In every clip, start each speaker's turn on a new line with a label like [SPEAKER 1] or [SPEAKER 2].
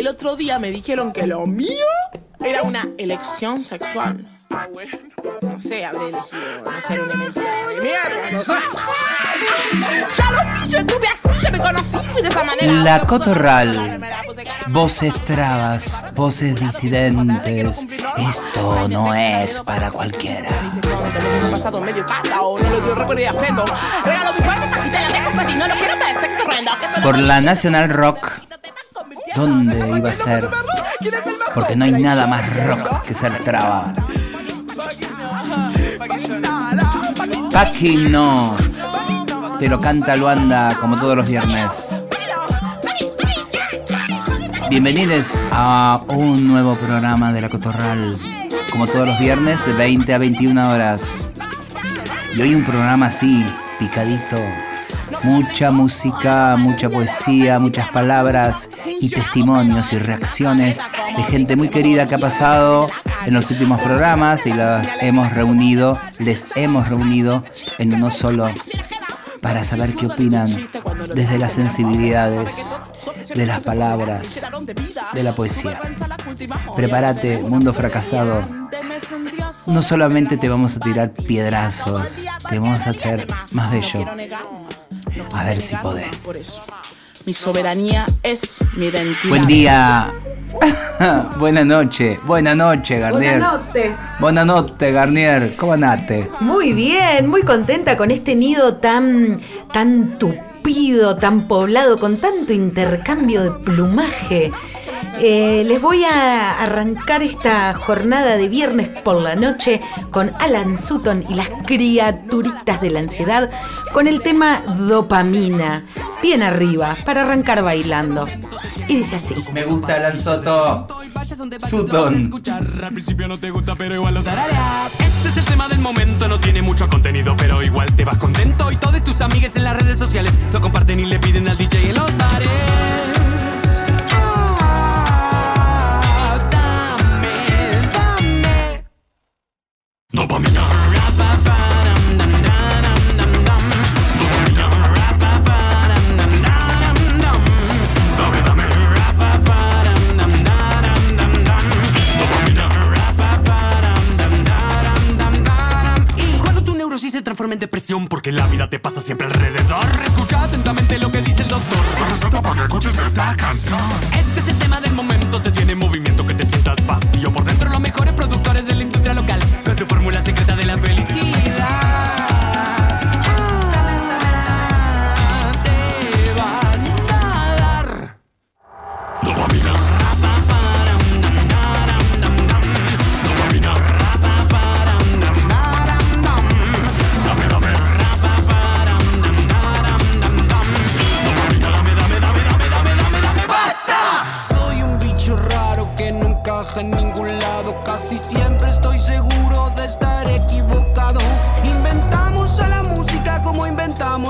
[SPEAKER 1] el otro día me dijeron que lo mío era una elección sexual. No sé, habré elegido no ser una mentirosa de mierda, no sé. Ya lo vi, yo estuve así, ya me conocí, fui de esa manera.
[SPEAKER 2] La Cotorral. Voces trabas, voces disidentes. Esto no es para cualquiera.
[SPEAKER 1] Pasado medio o no le dio recuerdo y. Regalo mi la no quiero sexo horrendo.
[SPEAKER 2] Por la National Rock. ¿Dónde iba a ser? Porque no hay nada más rock que ser traba. Paki no. Te lo canta Luanda como todos los viernes. Bienvenidos a un nuevo programa de La Cotorral. Como todos los viernes de 20 a 21 horas. Y hoy un programa así, picadito. Mucha música, mucha poesía, muchas palabras y testimonios y reacciones de gente muy querida que ha pasado en los últimos programas y las hemos reunido, les hemos reunido en uno solo para saber qué opinan desde las sensibilidades, de las palabras, de la poesía. Prepárate, mundo fracasado. No solamente te vamos a tirar piedrazos, te vamos a hacer más bello. A ver si podés.
[SPEAKER 1] Mi soberanía es mi identidad.
[SPEAKER 2] Buen día. Buena noche. Buena noche, Garnier.
[SPEAKER 3] Buenas noches.
[SPEAKER 2] Buenas noches, Garnier. ¿Cómo andaste?
[SPEAKER 3] Muy bien, muy contenta con este nido tan, tan tupido, tan poblado, con tanto intercambio de plumaje. Eh, les voy a arrancar esta jornada de viernes por la noche con Alan Sutton y las criaturitas de la ansiedad con el tema dopamina, bien arriba, para arrancar bailando. Y dice así.
[SPEAKER 2] Me gusta Alan Soto. Sutton.
[SPEAKER 4] Al principio no te gusta, pero igual lo tarareas. Este es el tema del momento, no tiene mucho contenido, pero igual te vas contento. Y todas tus amigas en las redes sociales lo comparten y le piden al DJ en los bares. Dopamina. Dame, dame. Y cuando tu neurosis se transforma en depresión porque la vida te pasa siempre alrededor. Escucha atentamente lo que dice el doctor. Este es el tema del momento, te tiene en movimiento que te sientas vacío por dentro. Su fórmula secreta de la felicidad.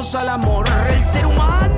[SPEAKER 4] Al amor. El ser humano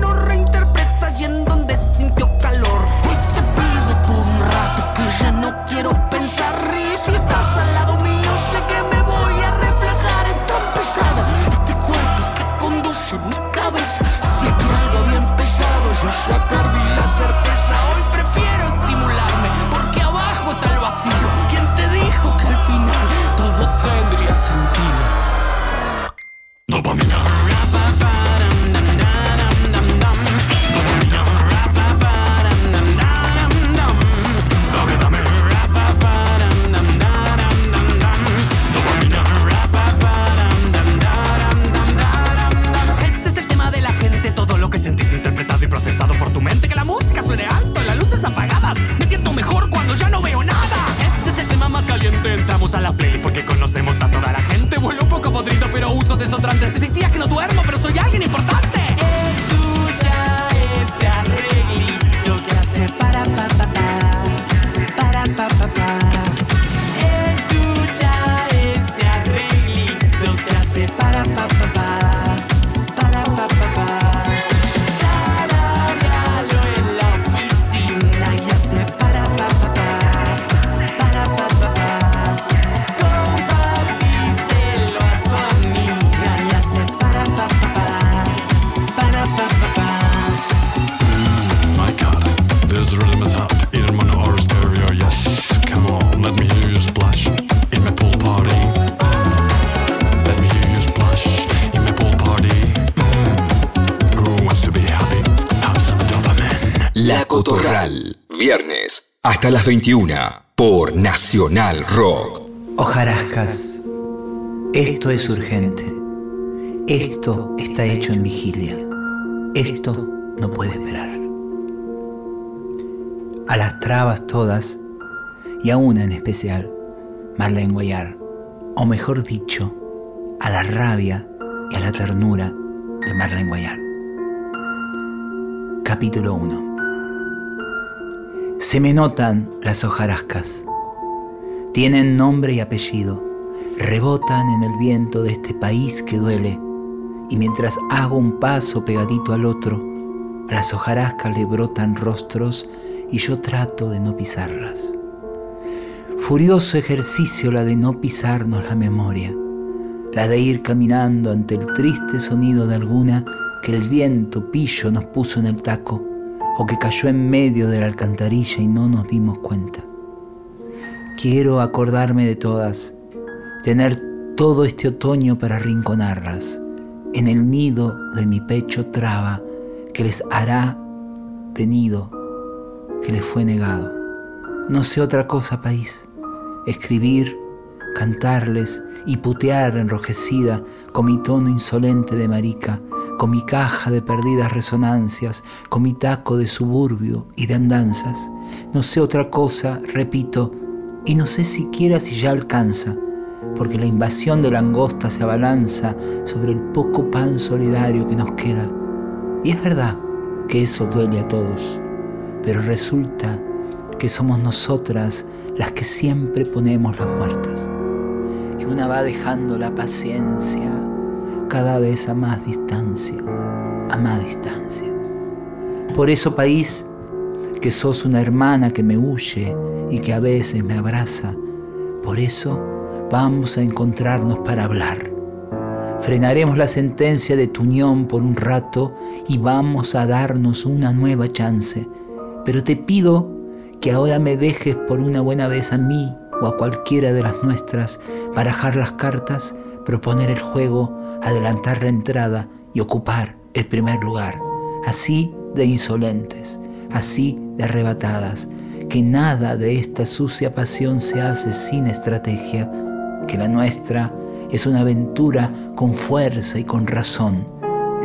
[SPEAKER 5] Cotorral. Viernes hasta las 21 por Nacional Rock.
[SPEAKER 2] Ojarascas, esto es urgente. Esto está hecho en vigilia. Esto no puede esperar. A las trabas todas, y a una en especial, Marlene Guayar, o mejor dicho, a la rabia y a la ternura de Marlene Guayar. Capítulo 1 Se me notan las hojarascas. Tienen nombre y apellido. Rebotan en el viento de este país que duele. Y mientras hago un paso pegadito al otro, a las hojarascas le brotan rostros y yo trato de no pisarlas. Furioso ejercicio la de no pisarnos la memoria, la de ir caminando ante el triste sonido de alguna que el viento pillo nos puso en el taco o que cayó en medio de la alcantarilla y no nos dimos cuenta. Quiero acordarme de todas, tener todo este otoño para rinconarlas, en el nido de mi pecho traba que les hará de nido que les fue negado. No sé otra cosa, país escribir, cantarles y putear enrojecida con mi tono insolente de marica, con mi caja de perdidas resonancias, con mi taco de suburbio y de andanzas. No sé otra cosa, repito, y no sé siquiera si ya alcanza, porque la invasión de langosta se abalanza sobre el poco pan solidario que nos queda. Y es verdad que eso duele a todos, pero resulta que somos nosotras las que siempre ponemos las muertas. Y una va dejando la paciencia cada vez a más distancia, a más distancia. Por eso, país, que sos una hermana que me huye y que a veces me abraza, por eso vamos a encontrarnos para hablar. Frenaremos la sentencia de tu unión por un rato y vamos a darnos una nueva chance. Pero te pido que ahora me dejes por una buena vez a mí o a cualquiera de las nuestras, barajar las cartas, proponer el juego, adelantar la entrada y ocupar el primer lugar, así de insolentes, así de arrebatadas, que nada de esta sucia pasión se hace sin estrategia, que la nuestra es una aventura con fuerza y con razón,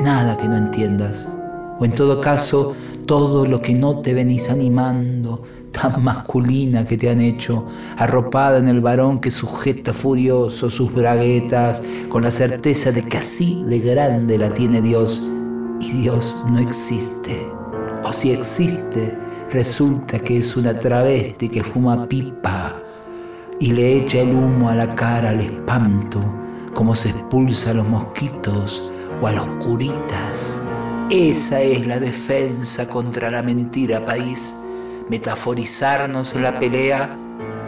[SPEAKER 2] nada que no entiendas, o en todo caso, todo lo que no te venís animando, tan masculina que te han hecho, arropada en el varón que sujeta furioso sus braguetas, con la certeza de que así de grande la tiene Dios, y Dios no existe. O si existe, resulta que es una travesti que fuma pipa y le echa el humo a la cara al espanto, como se expulsa a los mosquitos o a los curitas. Esa es la defensa contra la mentira, país metaforizarnos la pelea,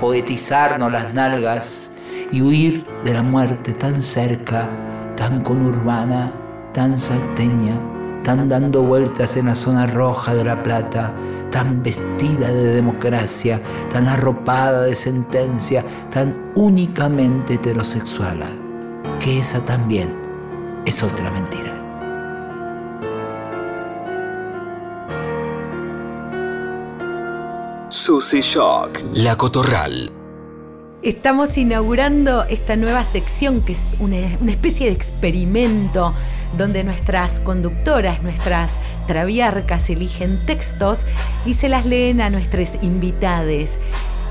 [SPEAKER 2] poetizarnos las nalgas y huir de la muerte tan cerca, tan conurbana, tan salteña, tan dando vueltas en la zona roja de La Plata, tan vestida de democracia, tan arropada de sentencia, tan únicamente heterosexual, que esa también es otra mentira.
[SPEAKER 5] Susy Shock, La Cotorral.
[SPEAKER 3] Estamos inaugurando esta nueva sección que es una, una, especie de experimento donde nuestras conductoras, nuestras traviarcas eligen textos y se las leen a nuestros invitados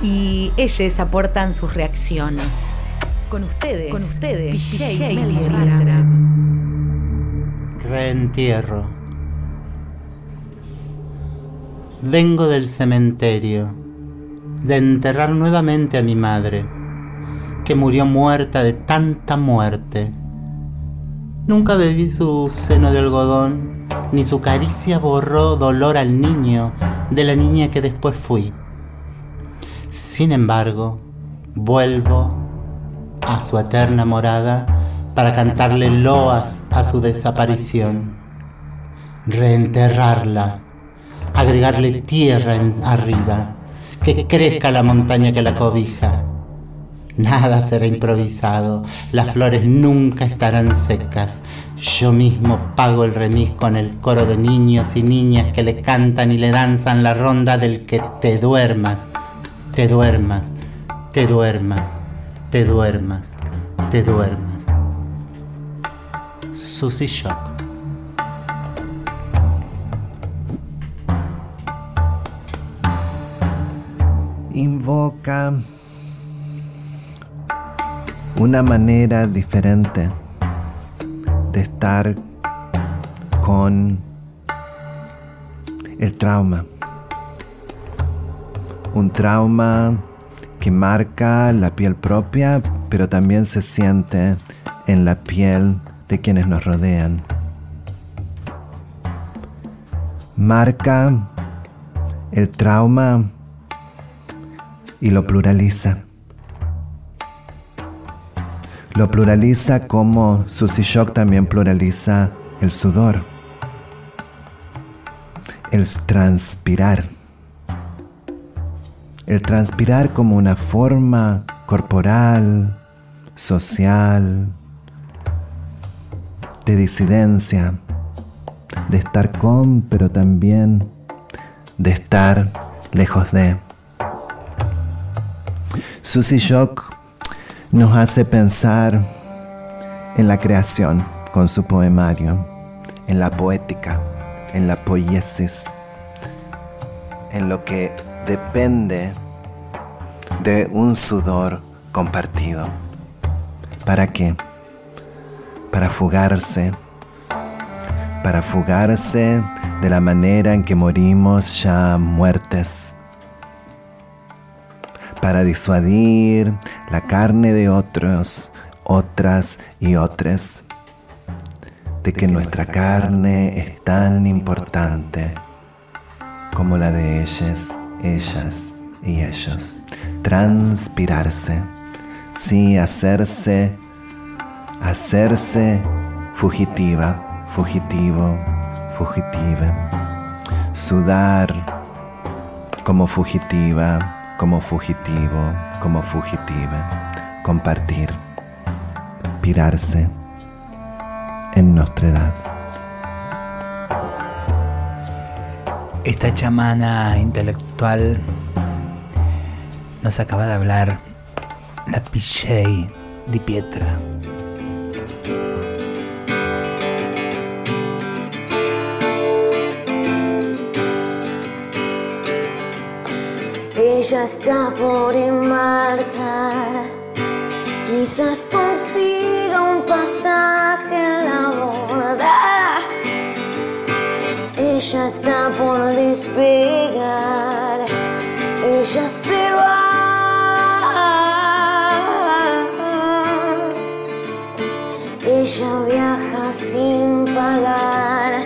[SPEAKER 3] y ellos aportan sus reacciones. Con ustedes, con ustedes,
[SPEAKER 6] Reentierro. Vengo del cementerio de enterrar nuevamente a mi madre, que murió muerta de tanta muerte. Nunca bebí su seno de algodón, ni su caricia borró dolor al niño de la niña que después fui. Sin embargo, vuelvo a su eterna morada para cantarle loas a su desaparición, reenterrarla agregarle tierra en arriba, que crezca la montaña que la cobija. Nada será improvisado, las flores nunca estarán secas. Yo mismo pago el remis con el coro de niños y niñas que le cantan y le danzan la ronda del que te duermas, te duermas, te duermas, te duermas, te duermas. Susy Shock.
[SPEAKER 7] Una manera diferente de estar con el trauma. Un trauma que marca la piel propia, pero también se siente en la piel de quienes nos rodean. Marca el trauma y lo pluraliza. Lo pluraliza como Susie Shock también pluraliza el sudor, el transpirar. El transpirar como una forma corporal, social, de disidencia, de estar con, pero también de estar lejos de. Susie Shock nos hace pensar en la creación con su poemario, en la poética, en la poiesis, en lo que depende de un sudor compartido. ¿Para qué? Para fugarse, para fugarse de la manera en que morimos ya muertes para disuadir la carne de otros, otras y otras, de que nuestra carne es tan importante como la de ellas, ellas y ellos. Transpirarse, sí, hacerse, hacerse fugitiva, fugitivo, fugitiva. Sudar como fugitiva, como fugitivo, como fugitiva, compartir, pirarse en nuestra edad.
[SPEAKER 2] Esta chamana intelectual nos acaba de hablar la Pichei di Pietra.
[SPEAKER 8] Ella está por embarcar, quizás consiga un pasaje en la borda. Ella está por despegar, ella se va. Ella viaja sin pagar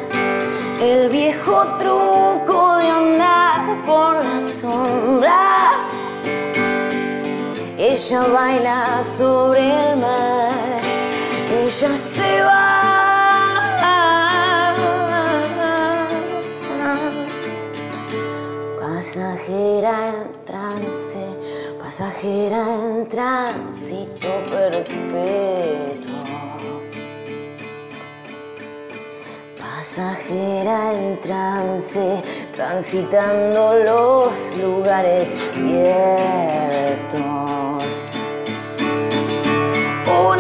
[SPEAKER 8] el viejo truco de andar por las sombras. Ella baila sobre el mar, ella se va. Pasajera en trance, pasajera en tránsito perpetuo. Pasajera en trance, transitando los lugares ciertos. Un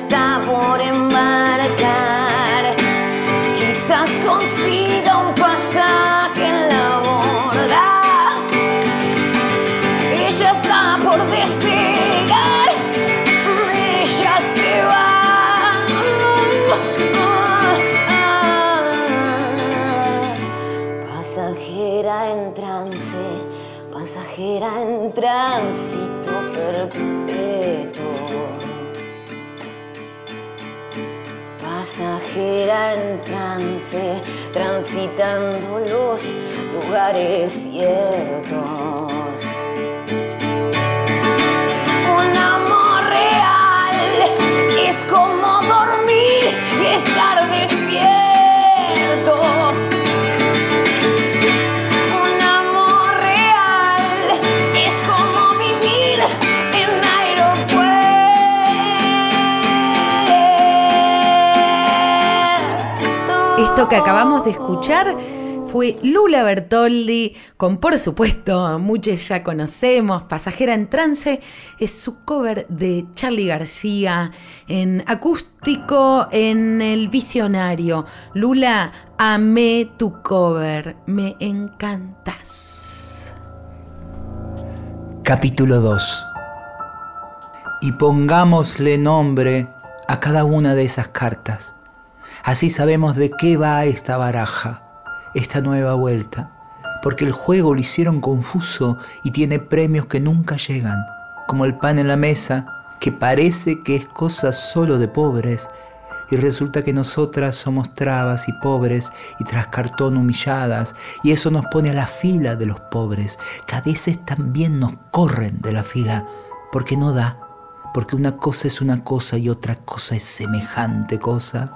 [SPEAKER 8] Ella transitando los lugares ciertos.
[SPEAKER 3] Que acabamos de escuchar fue Lula Bertoldi con, por supuesto, muchos ya conocemos, Pasajera en Trance, es su cover de Charlie García en acústico en El Visionario. Lula, amé tu cover, me encantas.
[SPEAKER 2] Capítulo 2. Y pongámosle nombre a cada una de esas cartas. Así sabemos de qué va esta baraja, esta nueva vuelta. Porque el juego lo hicieron confuso y tiene premios que nunca llegan, como el pan en la mesa, que parece que es cosa solo de pobres, y resulta que nosotras somos trabas y pobres y tras cartón humilladas, y eso nos pone a la fila de los pobres, que a veces también nos corren de la fila, porque no da, porque una cosa es una cosa y otra cosa es semejante cosa.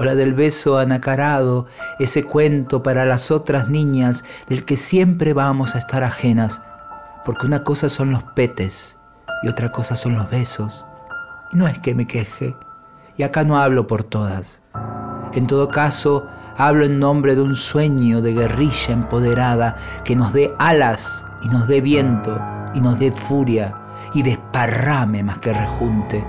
[SPEAKER 2] O la del beso anacarado, ese cuento para las otras niñas del que siempre vamos a estar ajenas, porque una cosa son los petes y otra cosa son los besos. Y no es que me queje, y acá no hablo por todas. En todo caso, hablo en nombre de un sueño de guerrilla empoderada que nos dé alas y nos dé viento y nos dé furia y desparrame más que rejunte.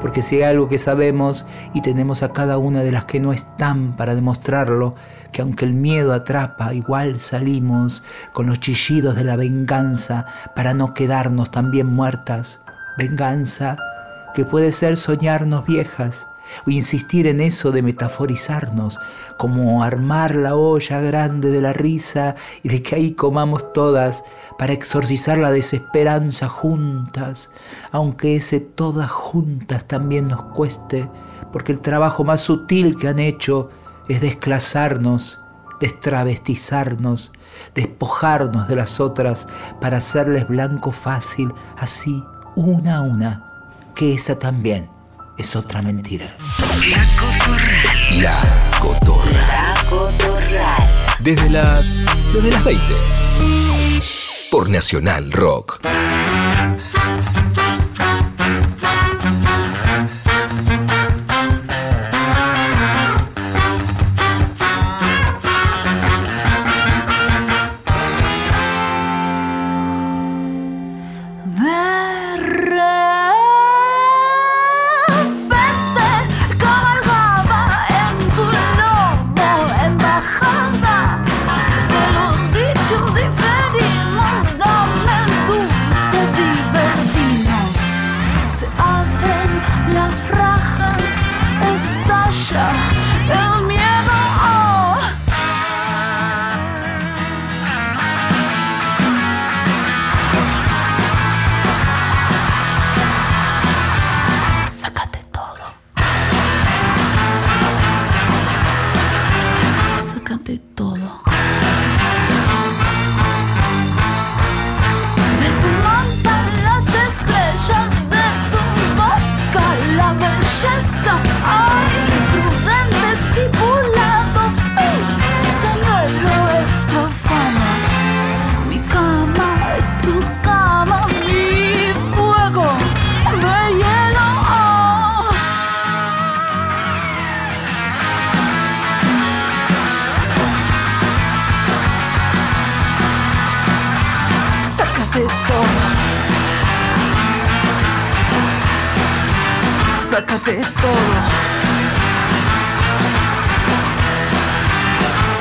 [SPEAKER 2] Porque si hay algo que sabemos y tenemos a cada una de las que no están para demostrarlo, que aunque el miedo atrapa, igual salimos con los chillidos de la venganza para no quedarnos también muertas. Venganza que puede ser soñarnos viejas o insistir en eso de metaforizarnos, como armar la olla grande de la risa y de que ahí comamos todas para exorcizar la desesperanza juntas, aunque ese todas juntas también nos cueste, porque el trabajo más sutil que han hecho es desclasarnos, destravestizarnos, despojarnos de las otras para hacerles blanco fácil, así, una a una, que esa también es otra mentira.
[SPEAKER 5] La Cotorra. Desde las. Desde las 20. Por Nacional Rock.
[SPEAKER 9] Sácate todo.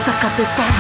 [SPEAKER 9] Sácate todo.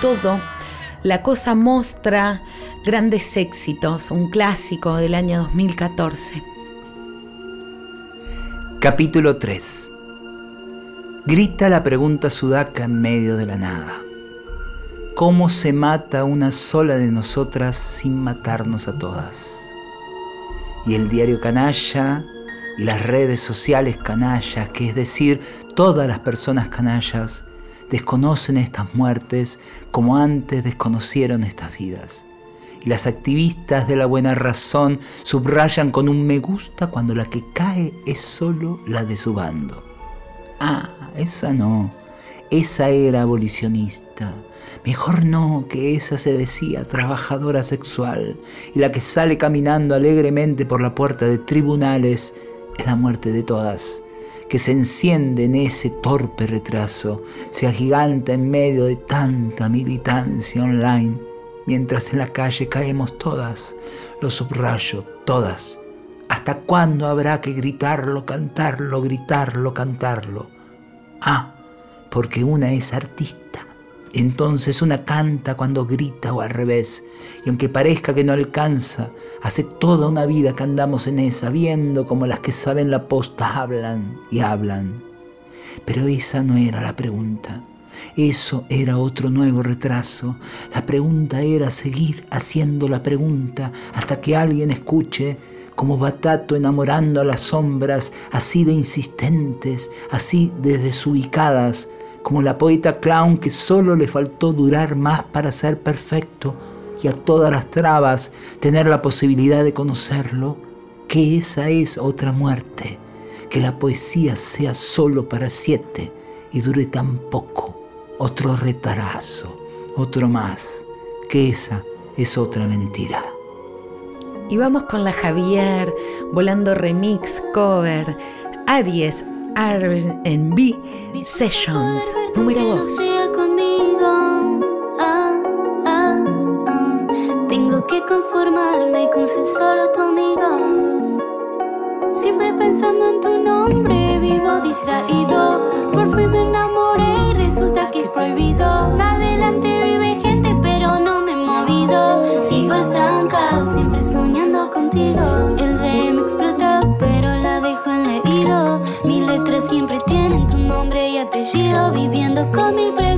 [SPEAKER 9] Todo,
[SPEAKER 3] La Cosa Mostra, Grandes Éxitos, un clásico del año 2014.
[SPEAKER 2] Capítulo 3. Grita la pregunta sudaca en medio de la nada. ¿Cómo se mata una sola de nosotras sin matarnos a todas? Y el diario canalla y las redes sociales canallas, que es decir, todas las personas canallas, desconocen estas muertes como antes desconocieron estas vidas. Y las activistas de la buena razón subrayan con un me gusta cuando la que cae es solo la de su bando. Ah, esa no, esa era abolicionista. Mejor no, que esa se decía trabajadora sexual y la que sale caminando alegremente por la puerta de tribunales es la muerte de todas, que se enciende en ese torpe retraso, se agiganta en medio de tanta militancia online, mientras en la calle caemos todas, lo subrayo, todas. ¿Hasta cuándo habrá que gritarlo, cantarlo, gritarlo, cantarlo? Ah, porque una es artista. Entonces una canta cuando grita o al revés, y aunque parezca que no alcanza, hace toda una vida que andamos en esa, viendo como las que saben la posta hablan y hablan. Pero esa no era la pregunta. Eso era otro nuevo retraso. La pregunta era seguir haciendo la pregunta hasta que alguien escuche como Batato enamorando a las sombras, así de insistentes, así de desubicadas, como la poeta clown que solo le faltó durar más para ser perfecto y a todas las trabas tener la posibilidad de conocerlo, que esa es otra muerte, que la poesía sea solo para siete y dure tan poco, otro retarazo, otro más, que esa es otra mentira.
[SPEAKER 3] Y vamos con la Javier, volando remix, cover, Aries, R&B, Sessions, número 2.
[SPEAKER 9] conmigo. Ah, ah, ah. Tengo que conformarme con ser solo tu amigo. Siempre pensando en tu nombre, vivo distraído. Por fin me enamoré y resulta que es prohibido. Adelante vive gente, pero no me he movido. Sigo estancado, siempre soñando contigo. Apellido. Viviendo con mil preguntas,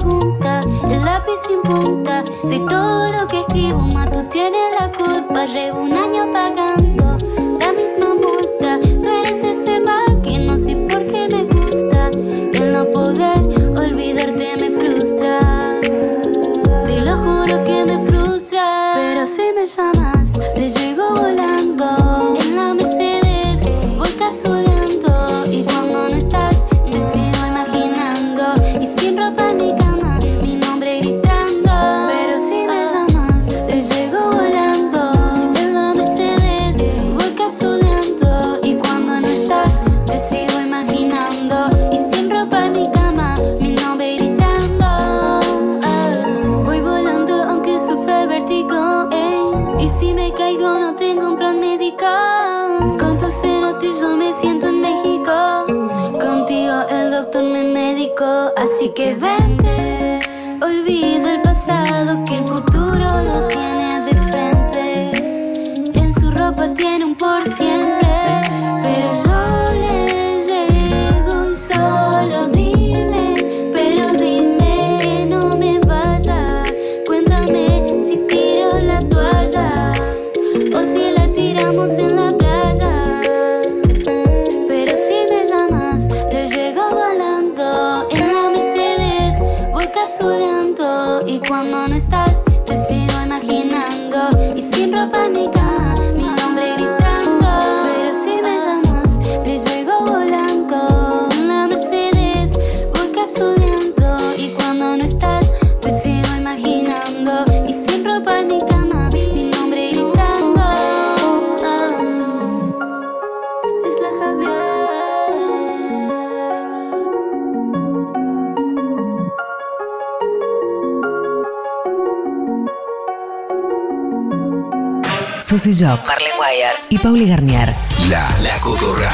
[SPEAKER 10] Susy Job, Marley Wire y Pauli Garnier.
[SPEAKER 5] La, la Cotorral.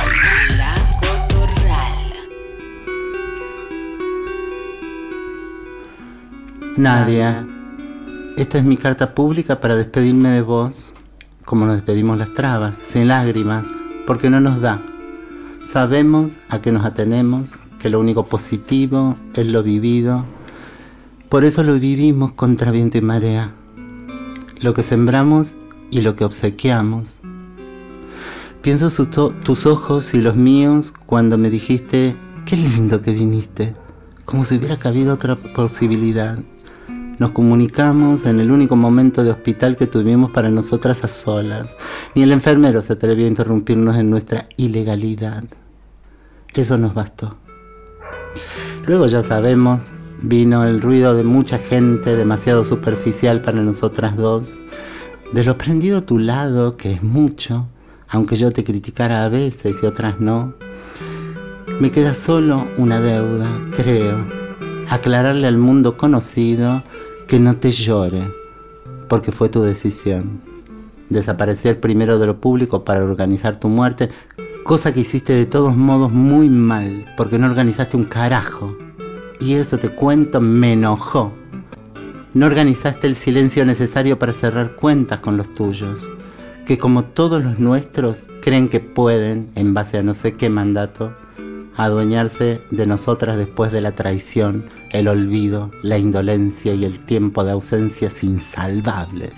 [SPEAKER 6] Nadia, esta es mi carta pública para despedirme de vos, como nos despedimos las trabas, sin lágrimas, porque no nos da. Sabemos a qué nos atenemos, que lo único positivo es lo vivido. Por eso lo vivimos contra viento y marea. Lo que sembramos y lo que obsequiamos. Pienso tus ojos y los míos cuando me dijiste, qué lindo que viniste, como si hubiera cabido otra posibilidad. Nos comunicamos en el único momento de hospital que tuvimos para nosotras a solas. Ni el enfermero se atrevió a interrumpirnos en nuestra ilegalidad. Eso nos bastó. Luego ya sabemos, vino el ruido de mucha gente, demasiado superficial para nosotras dos. De lo prendido a tu lado, que es mucho, aunque yo te criticara a veces y otras no, me queda solo una deuda, creo, aclararle al mundo conocido que no te llore, porque fue tu decisión. Desaparecer primero de lo público para organizar tu muerte, cosa que hiciste de todos modos muy mal, porque no organizaste un carajo. Y eso te cuento, me enojó. No organizaste el silencio necesario para cerrar cuentas con los tuyos, que como todos los nuestros creen que pueden, en base a no sé qué mandato, adueñarse de nosotras después de la traición, el olvido, la indolencia y el tiempo de ausencias insalvables.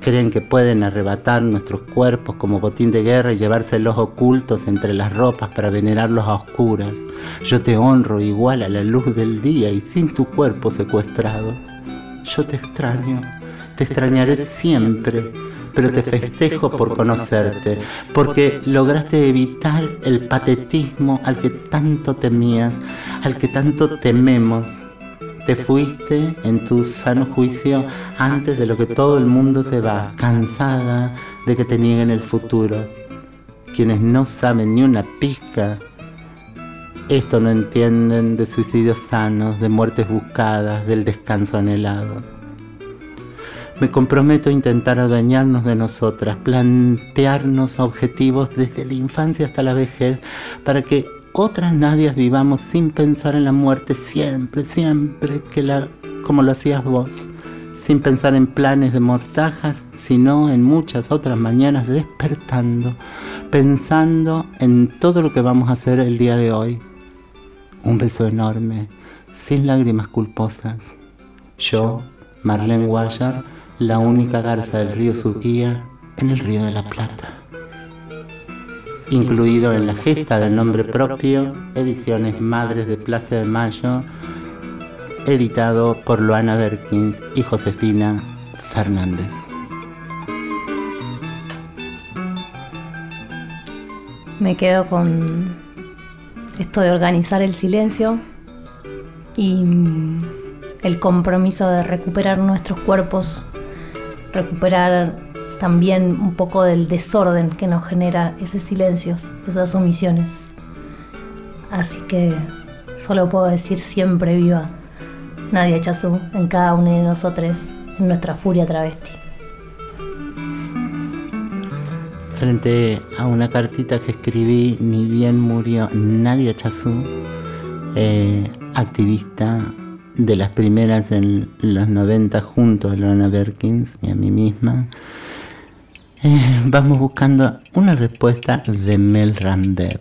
[SPEAKER 6] Creen que pueden arrebatar nuestros cuerpos como botín de guerra y llevárselos ocultos entre las ropas para venerarlos a oscuras. Yo te honro igual a la luz del día y sin tu cuerpo secuestrado. Yo te extraño, te extrañaré siempre, pero te festejo por conocerte, porque lograste evitar el patetismo al que tanto temías, al que tanto tememos. Te fuiste en tu sano juicio antes de lo que todo el mundo se va, cansada de que te nieguen el futuro. Quienes no saben ni una pizca, esto no entienden de suicidios sanos, de muertes buscadas, del descanso anhelado. Me comprometo a intentar adueñarnos de nosotras, plantearnos objetivos desde la infancia hasta la vejez, para que otras nadias vivamos sin pensar en la muerte siempre, siempre que la, como lo hacías vos, sin pensar en planes de mortajas, sino en muchas otras mañanas despertando, pensando en todo lo que vamos a hacer el día de hoy. Un beso enorme, sin lágrimas culposas. Yo, Marlene Guayar, la única garza del río Suquía en el río de la Plata. Incluido en la gesta del nombre propio, ediciones Madres de Plaza de Mayo, editado por Luana Berkins y Josefina Fernández.
[SPEAKER 11] Me quedo con esto de organizar el silencio y mm, el compromiso de recuperar nuestros cuerpos, recuperar también un poco del desorden que nos genera ese silencio, esas omisiones. Así que solo puedo decir siempre viva Nadia Chazú en cada uno de nosotros, en nuestra furia travesti.
[SPEAKER 6] Frente a una cartita que escribí, ni bien murió Nadia Chazú, eh, activista de las primeras en los 90 junto a Lorena Berkins y a mí misma, eh, vamos buscando una respuesta de Mel Ramdev.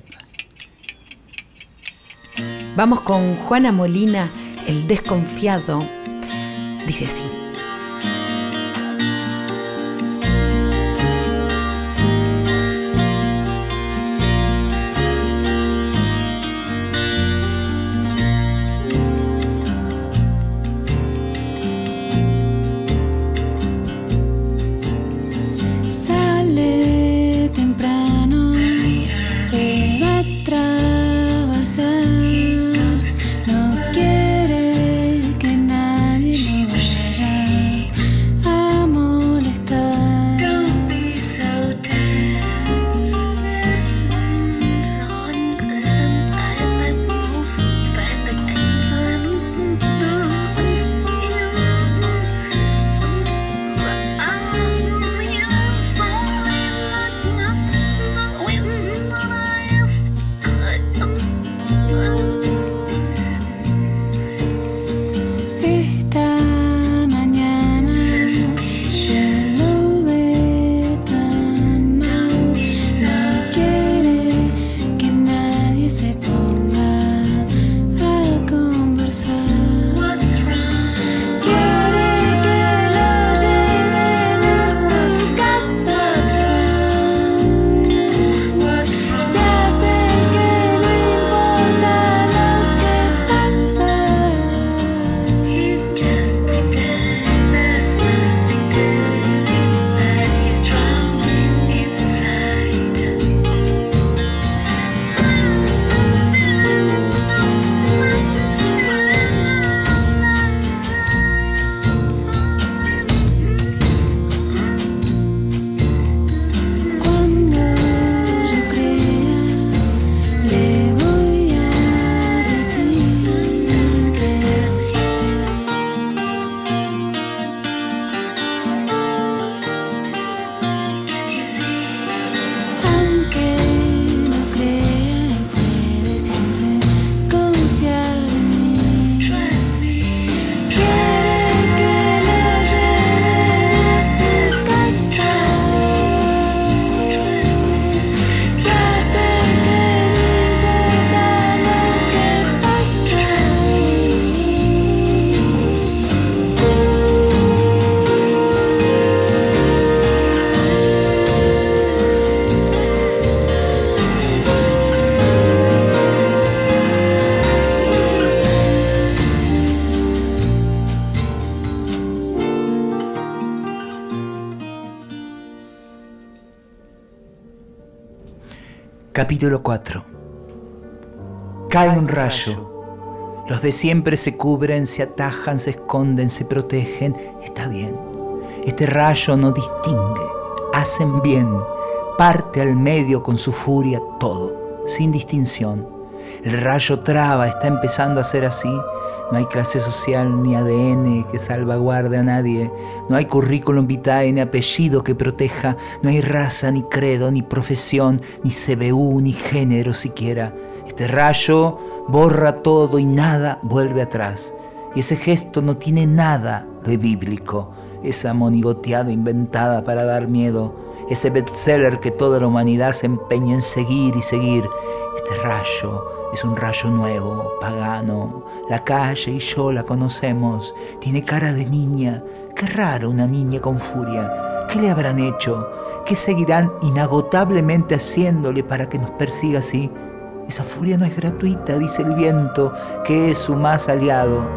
[SPEAKER 3] Vamos con Juana Molina, el desconfiado. Dice así.
[SPEAKER 2] Capítulo 4. Cae un rayo. Los de siempre se cubren, se atajan, se esconden, se protegen. Está bien. Este rayo no distingue. Hacen bien. Parte al medio con su furia todo, sin distinción. El rayo traba, está empezando a ser así. No hay clase social ni ADN que salvaguarde a nadie. No hay currículum vitae ni apellido que proteja. No hay raza, ni credo, ni profesión, ni CBU, ni género siquiera. Este rayo borra todo y nada vuelve atrás. Y ese gesto no tiene nada de bíblico. Esa monigoteada inventada para dar miedo. Ese bestseller que toda la humanidad se empeña en seguir y seguir. Este rayo es un rayo nuevo, pagano. La calle y yo la conocemos. Tiene cara de niña. Qué raro una niña con furia. ¿Qué le habrán hecho? ¿Qué seguirán inagotablemente haciéndole para que nos persiga así? Esa furia no es gratuita, dice el viento, que es su más aliado.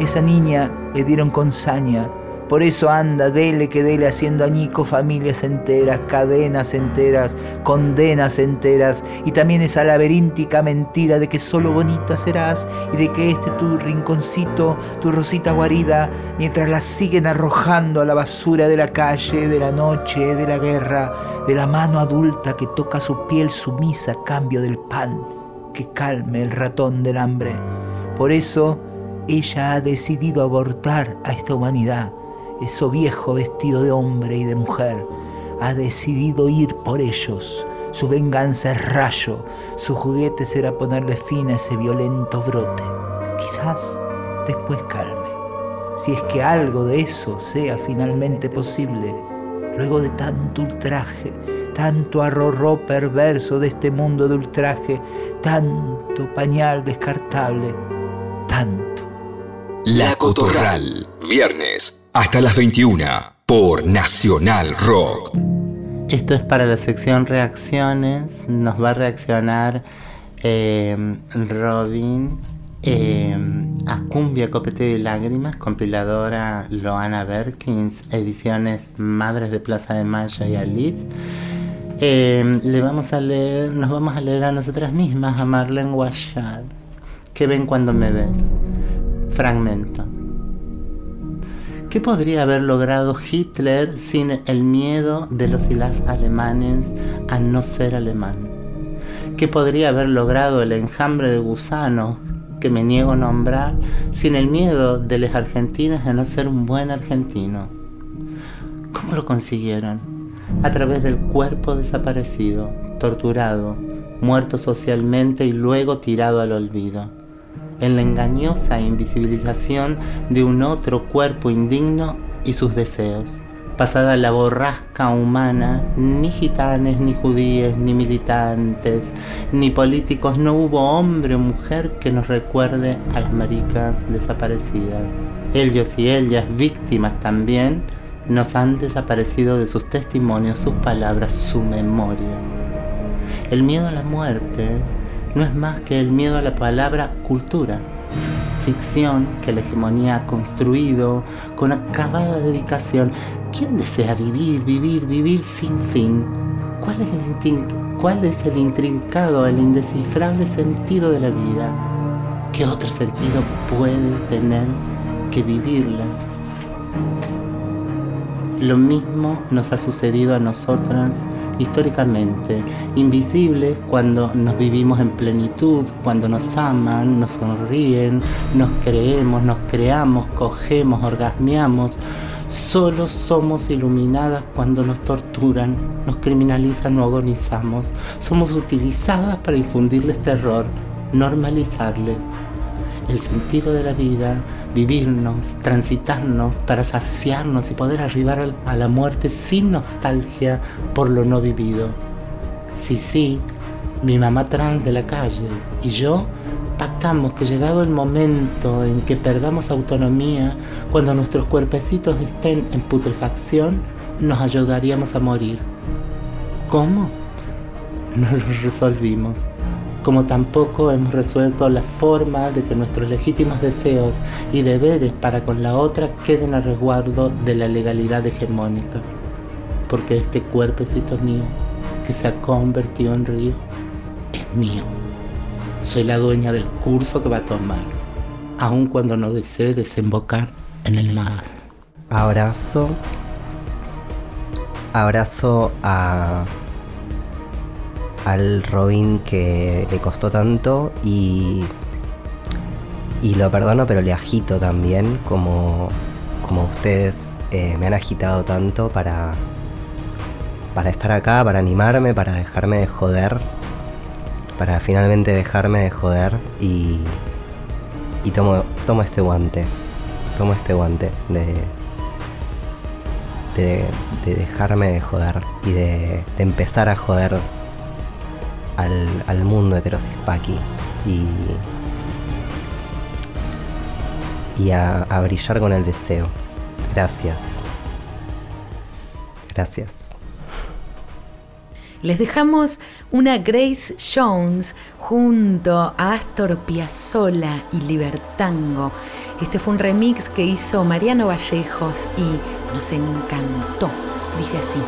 [SPEAKER 2] Esa niña le dieron con saña, por eso anda, dele que dele haciendo añico familias enteras, cadenas enteras, condenas enteras, y también esa laberíntica mentira de que solo bonita serás y de que este tu rinconcito, tu rosita guarida, mientras la siguen arrojando a la basura de la calle, de la noche, de la guerra, de la mano adulta que toca su piel sumisa a cambio del pan, que calme el ratón del hambre. Por eso ella ha decidido abortar a esta humanidad eso viejo vestido de hombre y de mujer, ha decidido ir por ellos. Su venganza es rayo, su juguete será ponerle fin a ese violento brote. Quizás después calme, si es que algo de eso sea finalmente posible, luego de tanto ultraje, tanto arrorró perverso de este mundo de ultraje, tanto pañal descartable, tanto.
[SPEAKER 5] La Cotorral, viernes hasta las 21 por Nacional Rock.
[SPEAKER 6] Esto es para la sección reacciones. Nos va a reaccionar eh, Robin eh, a Cumbia Copete de Lágrimas, compiladora Loana Berkins, ediciones Madres de Plaza de Mayo y Alit. Eh, le vamos a leer, nos vamos a leer a nosotras mismas, a Marlene Guachar. ¿Qué ven cuando me ves? Fragmento. ¿Qué podría haber logrado Hitler sin el miedo de los y las alemanes a no ser alemán? ¿Qué podría haber logrado el enjambre de gusanos que me niego a nombrar sin el miedo de los argentinos a no ser un buen argentino? ¿Cómo lo consiguieron? A través del cuerpo desaparecido, torturado, muerto socialmente y luego tirado al olvido en la engañosa invisibilización de un otro cuerpo indigno y sus deseos. Pasada la borrasca humana, ni gitanes, ni judíes, ni militantes, ni políticos, no hubo hombre o mujer que nos recuerde a las maricas desaparecidas. Ellos y ellas, víctimas también, nos han desaparecido de sus testimonios, sus palabras, su memoria. El miedo a la muerte no es más que el miedo a la palabra cultura, ficción que la hegemonía ha construido con acabada dedicación. ¿Quién desea vivir, vivir, vivir sin fin? ¿Cuál es el, cuál es el intrincado, el indescifrable sentido de la vida? ¿Qué otro sentido puede tener que vivirla? Lo mismo nos ha sucedido a nosotras históricamente, invisibles cuando nos vivimos en plenitud, cuando nos aman, nos sonríen, nos creemos, nos creamos, cogemos, orgasmeamos. Solo somos iluminadas cuando nos torturan, nos criminalizan o agonizamos. Somos utilizadas para infundirles terror, normalizarles el sentido de la vida, vivirnos, transitarnos para saciarnos y poder arribar a la muerte sin nostalgia por lo no vivido. Sí, sí, mi mamá trans de la calle y yo pactamos que llegado el momento en que perdamos autonomía, cuando nuestros cuerpecitos estén en putrefacción, nos ayudaríamos a morir. ¿Cómo? No lo resolvimos como tampoco hemos resuelto la forma de que nuestros legítimos deseos y deberes para con la otra queden a resguardo de la legalidad hegemónica. Porque este cuerpecito mío, que se ha convertido en río, es mío. Soy la dueña del curso que va a tomar, aun cuando no desee desembocar en el mar.
[SPEAKER 12] Abrazo. Abrazo a. al Robin que le costó tanto y. y lo perdono, pero le agito también, como. como ustedes eh, me han agitado tanto para. para estar acá, para animarme, para dejarme de joder. Para finalmente dejarme de joder y. y tomo, tomo este guante. Tomo este guante de, de, de dejarme de joder y de, de empezar a joder al, al mundo heterosispaqui y, y a, a brillar con el deseo. Gracias. Gracias.
[SPEAKER 13] Les dejamos una Grace Jones junto a Astor Piazzolla y Libertango. Este fue un remix que hizo Mariano Vallejos y nos encantó. Dice así.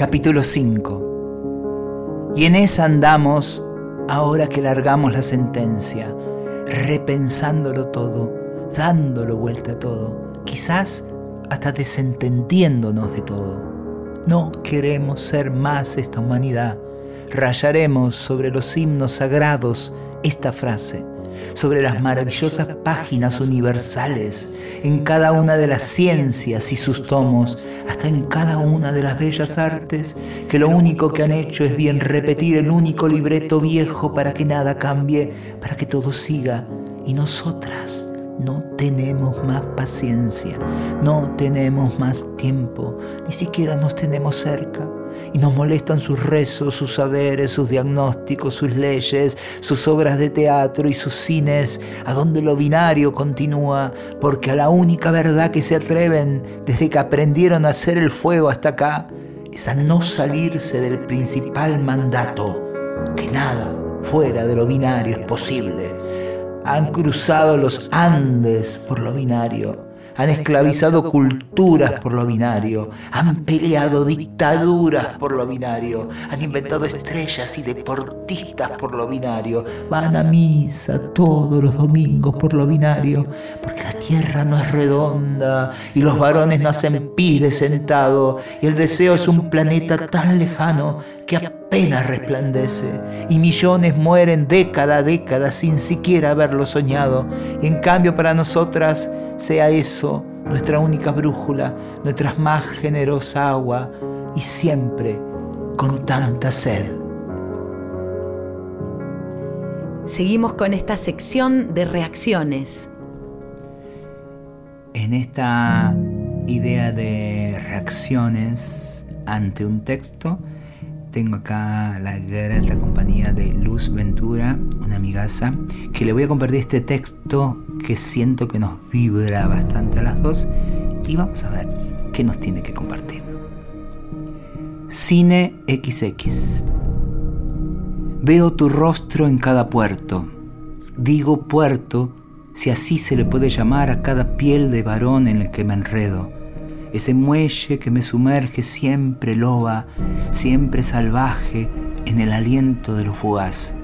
[SPEAKER 2] Capítulo 5. Y en esa andamos ahora que largamos la sentencia, repensándolo todo, dándolo vuelta a todo, quizás hasta desentendiéndonos de todo. No queremos ser más esta humanidad. Rayaremos sobre los himnos sagrados esta frase, sobre las maravillosas páginas universales, en cada una de las ciencias y sus tomos, hasta en cada una de las bellas artes, que lo único que han hecho es bien repetir el único libreto viejo para que nada cambie, para que todo siga. Y nosotras no tenemos más paciencia, no tenemos más tiempo, ni siquiera nos tenemos cerca. Y nos molestan sus rezos, sus saberes, sus diagnósticos, sus leyes, sus obras de teatro y sus cines, a donde lo binario continúa, porque a la única verdad que se atreven desde que aprendieron a hacer el fuego hasta acá, es a no salirse del principal mandato, que nada fuera de lo binario es posible. Han cruzado los Andes por lo binario han esclavizado culturas por lo binario, han peleado dictaduras por lo binario, han inventado estrellas y deportistas por lo binario, van a misa todos los domingos por lo binario, porque la tierra no es redonda y los varones nacen pide sentado y el deseo es un planeta tan lejano que apenas resplandece. y millones mueren década a década sin siquiera haberlo soñado. Y en cambio para nosotras sea eso nuestra única brújula, nuestra más generosa agua y siempre con tanta sed.
[SPEAKER 3] Seguimos con esta sección de reacciones.
[SPEAKER 2] En esta idea de reacciones ante un texto, tengo acá la grata compañía de Luz Ventura, una amigaza, que le voy a compartir este texto que siento que nos vibra bastante a las dos y vamos a ver qué nos tiene que compartir. Cine XX. Veo tu rostro en cada puerto. Digo puerto si así se le puede llamar a cada piel de varón en el que me enredo. Ese muelle que me sumerge siempre loba, siempre salvaje, en el aliento de lo fugaz.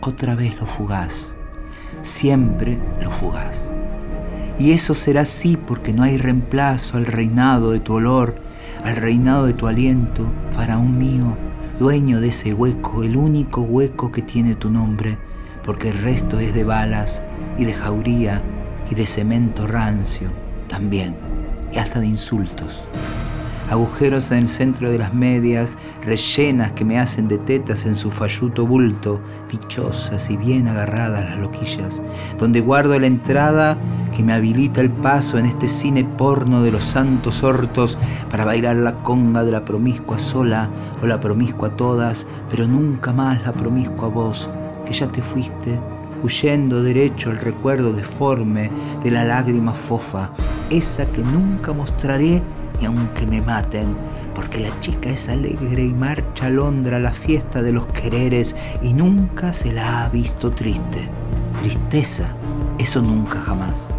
[SPEAKER 2] Otra vez lo fugaz, siempre lo fugaz. Y eso será así porque no hay reemplazo al reinado de tu olor, al reinado de tu aliento, faraón mío, dueño de ese hueco, el único hueco que tiene tu nombre, porque el resto es de balas y de jauría y de cemento rancio también, y hasta de insultos. Agujeros en el centro de las medias, rellenas que me hacen de tetas en su falluto bulto, dichosas y bien agarradas las loquillas, donde guardo la entrada que me habilita el paso en este cine porno de los santos hortos para bailar la conga de la promiscua sola o la promiscua todas, pero nunca más la promiscua voz, que ya te fuiste, huyendo derecho al recuerdo deforme de la lágrima fofa, esa que nunca mostraré y aunque me maten, porque la chica es alegre y marcha a Londra a la fiesta de los quereres y nunca se la ha visto triste. Tristeza, eso nunca jamás.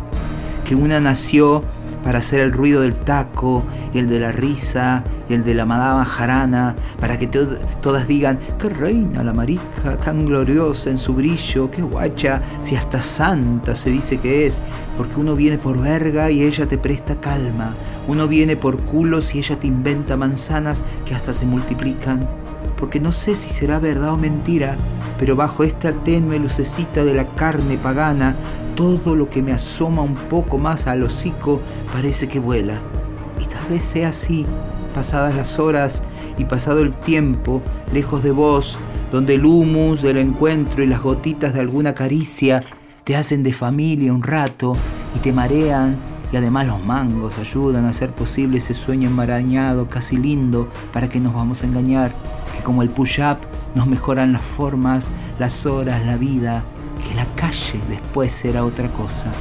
[SPEAKER 2] Que una nació para hacer el ruido del taco y el de la risa y el de la madama jarana, para que to- todas digan, qué reina la marica, tan gloriosa en su brillo, qué guacha, si hasta santa se dice que es, porque uno viene por verga y ella te presta calma, uno viene por culos y ella te inventa manzanas que hasta se multiplican, porque no sé si será verdad o mentira, pero bajo esta tenue lucecita de la carne pagana, todo lo que me asoma un poco más al hocico parece que vuela. Y tal vez sea así, pasadas las horas y pasado el tiempo, lejos de vos, donde el humus del encuentro y las gotitas de alguna caricia te hacen de familia un rato y te marean y además los mangos ayudan a hacer posible ese sueño enmarañado, casi lindo, para que nos vamos a engañar, que como el push-up nos mejoran las formas, las horas, la vida, que la calle después será otra cosa.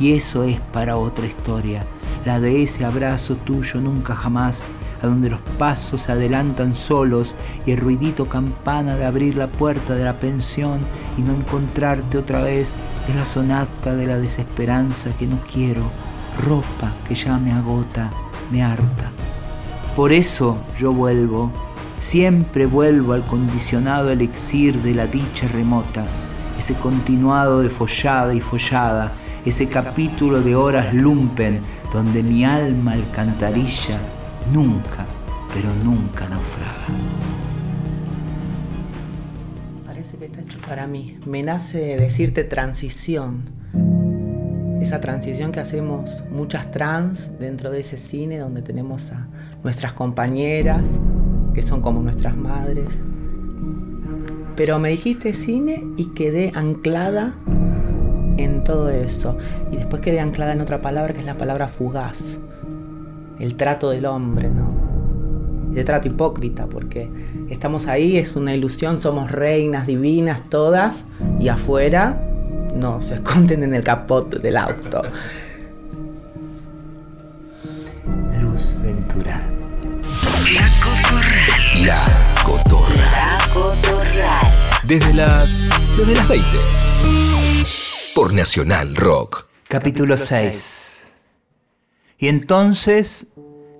[SPEAKER 2] Y eso es para otra historia, la de ese abrazo tuyo nunca jamás, a donde los pasos se adelantan solos y el ruidito campana de abrir la puerta de la pensión y no encontrarte otra vez es la sonata de la desesperanza que no quiero, ropa que ya me agota, me harta. Por eso yo vuelvo, siempre vuelvo al condicionado elixir de la dicha remota, ese continuado de follada y follada, ese capítulo de horas lumpen donde mi alma alcantarilla nunca, pero nunca naufraga.
[SPEAKER 1] Parece que está hecho para mí. Me nace decirte transición. Esa transición que hacemos muchas trans dentro de ese cine donde tenemos a nuestras compañeras, que son como nuestras madres. Pero me dijiste cine y quedé anclada en todo eso. Y después quedé anclada en otra palabra que es la palabra fugaz. El trato del hombre, ¿no? de trato hipócrita, porque estamos ahí, es una ilusión, somos reinas divinas todas, y afuera no, se esconden en el capot del auto.
[SPEAKER 2] Luz Ventura.
[SPEAKER 5] La Cotorral. Desde las. desde las 20. Por Nacional Rock.
[SPEAKER 2] Capítulo 6. Y entonces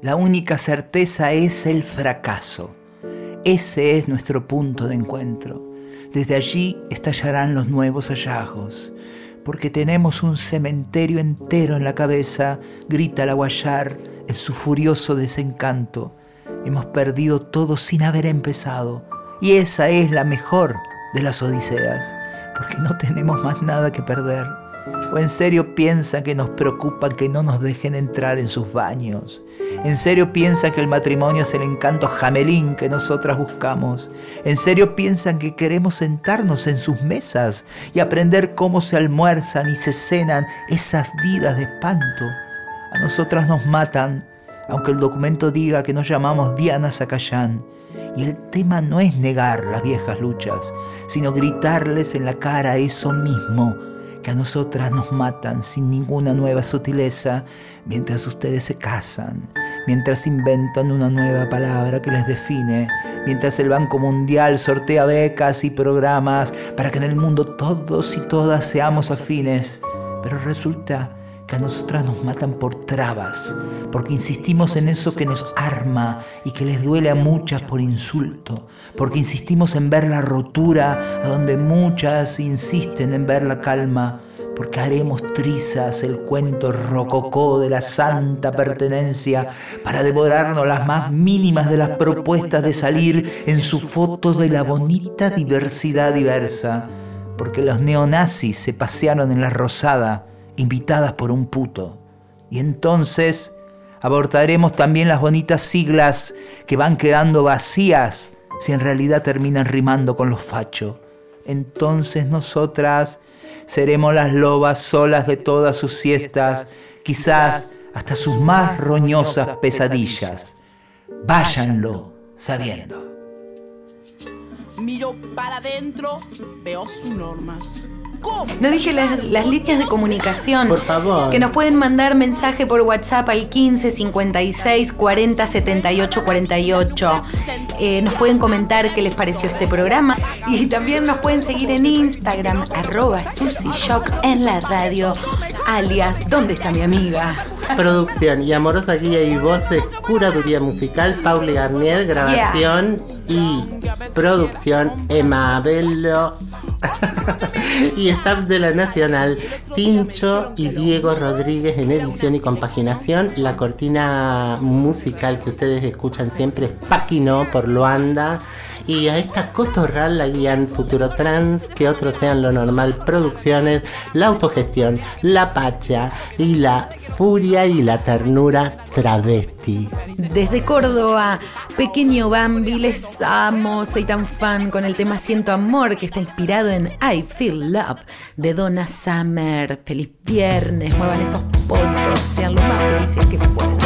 [SPEAKER 2] la única certeza es el fracaso. Ese es nuestro punto de encuentro. Desde allí estallarán los nuevos hallazgos. Porque tenemos un cementerio entero en la cabeza, grita la Guayar en su furioso desencanto. Hemos perdido todo sin haber empezado. Y esa es la mejor de las odiseas, porque no tenemos más nada que perder. ¿O en serio piensan que nos preocupa que no nos dejen entrar en sus baños? ¿En serio piensan que el matrimonio es el encanto jamelín que nosotras buscamos? ¿En serio piensan que queremos sentarnos en sus mesas y aprender cómo se almuerzan y se cenan esas vidas de espanto? A nosotras nos matan, aunque el documento diga que nos llamamos Diana Zacayán. Y el tema no es negar las viejas luchas, sino gritarles en la cara eso mismo que a nosotras nos matan sin ninguna nueva sutileza mientras ustedes se casan, mientras inventan una nueva palabra que les define, mientras el Banco Mundial sortea becas y programas para que en el mundo todos y todas seamos afines. Pero resulta que a nosotras nos matan por trabas, porque insistimos en eso que nos arma y que les duele a muchas por insulto, porque insistimos en ver la rotura a donde muchas insisten en ver la calma, porque haremos trizas el cuento rococó de la santa pertenencia para devorarnos las más mínimas de las propuestas de salir en su foto de la bonita diversidad diversa, porque los neonazis se pasearon en la rosada, invitadas por un puto. Y entonces abortaremos también las bonitas siglas que van quedando vacías si en realidad terminan rimando con los fachos. Entonces nosotras seremos las lobas solas de todas sus siestas, quizás hasta sus más roñosas pesadillas. Váyanlo sabiendo.
[SPEAKER 1] Miro para adentro, veo sus normas.
[SPEAKER 3] No dije las, las líneas de comunicación.
[SPEAKER 6] Por favor.
[SPEAKER 3] Que nos pueden mandar mensaje por WhatsApp al 15 56 40 78 48. Eh, nos pueden comentar qué les pareció este programa. Y también nos pueden seguir en Instagram, arroba Susy Shock en la radio, alias ¿Dónde está mi amiga?
[SPEAKER 6] Producción y amorosa guía y voces, curaduría musical, Pauli Garnier, grabación y producción, Emma Abello. y staff de la Nacional, Tincho y Diego Rodríguez en edición y compaginación. La cortina musical que ustedes escuchan siempre es Paquino por Luanda. Y a esta cotorral la guían Futuro Trans, que otros sean lo normal, producciones, la autogestión, la pacha y la furia y la ternura travesti.
[SPEAKER 3] Desde Córdoba, pequeño Bambi, les amo, soy tan fan con el tema Siento Amor que está inspirado en I Feel Love de Donna Summer. Feliz viernes, muevan esos potos, sean lo más felices que puedan.